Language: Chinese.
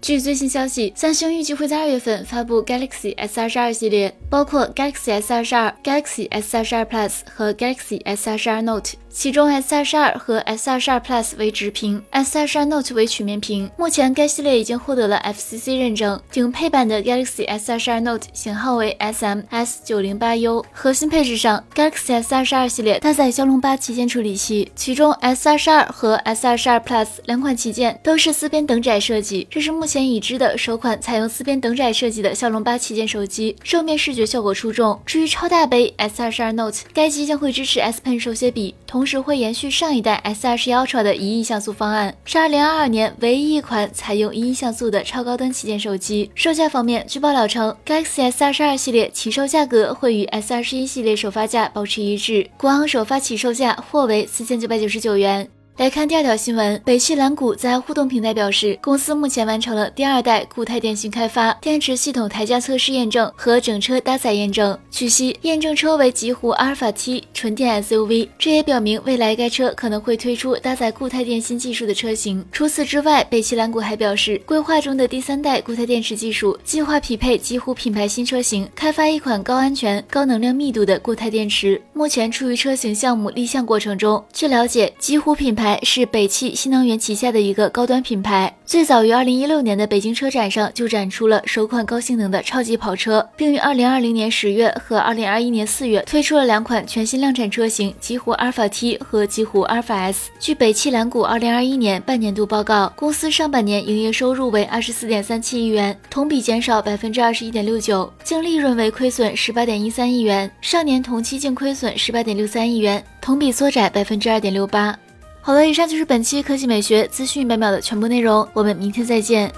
据最新消息，三星预计会在二月份发布 Galaxy S 二十二系列，包括 Galaxy S 二十二、Galaxy S 二十二 Plus 和 Galaxy S 二十二 Note。其中 S 二十二和 S 二十二 Plus 为直屏，S 二十二 Note 为曲面屏。目前该系列已经获得了 FCC 认证。顶配版的 Galaxy S 二十二 Note 型号为 SMS 九零八 U。核心配置上，Galaxy S 二十二系列搭载骁龙八旗舰处理器，其中 S 二十二和 S 二十二 Plus 两款旗舰都是四边等窄设计，这是目目前已知的首款采用四边等窄设计的骁龙八旗舰手机，正面视觉效果出众。至于超大杯 S 二十二 Note，该机将会支持 S Pen 手写笔，同时会延续上一代 S 二十 Ultra 的一亿像素方案，是二零二二年唯一一款采用一亿像素的超高端旗舰手机。售价方面，据爆料称，Galaxy S 二十二系列起售价格会与 S 二十一系列首发价保持一致，国行首发起售价或为四千九百九十九元。来看第二条新闻，北汽蓝谷在互动平台表示，公司目前完成了第二代固态电芯开发、电池系统台架测试验证和整车搭载验证。据悉，验证车为极狐阿尔法 T 纯电 SUV，这也表明未来该车可能会推出搭载固态电芯技术的车型。除此之外，北汽蓝谷还表示，规划中的第三代固态电池技术计划匹配极狐品牌新车型，开发一款高安全、高能量密度的固态电池，目前处于车型项目立项过程中。据了解，极狐品牌。是北汽新能源旗下的一个高端品牌，最早于二零一六年的北京车展上就展出了首款高性能的超级跑车，并于二零二零年十月和二零二一年四月推出了两款全新量产车型极狐阿尔法 T 和极狐阿尔法 S。据北汽蓝谷二零二一年半年度报告，公司上半年营业收入为二十四点三七亿元，同比减少百分之二十一点六九，净利润为亏损十八点一三亿元，上年同期净亏损十八点六三亿元，同比缩窄百分之二点六八。好了，以上就是本期科技美学资讯百秒的全部内容，我们明天再见。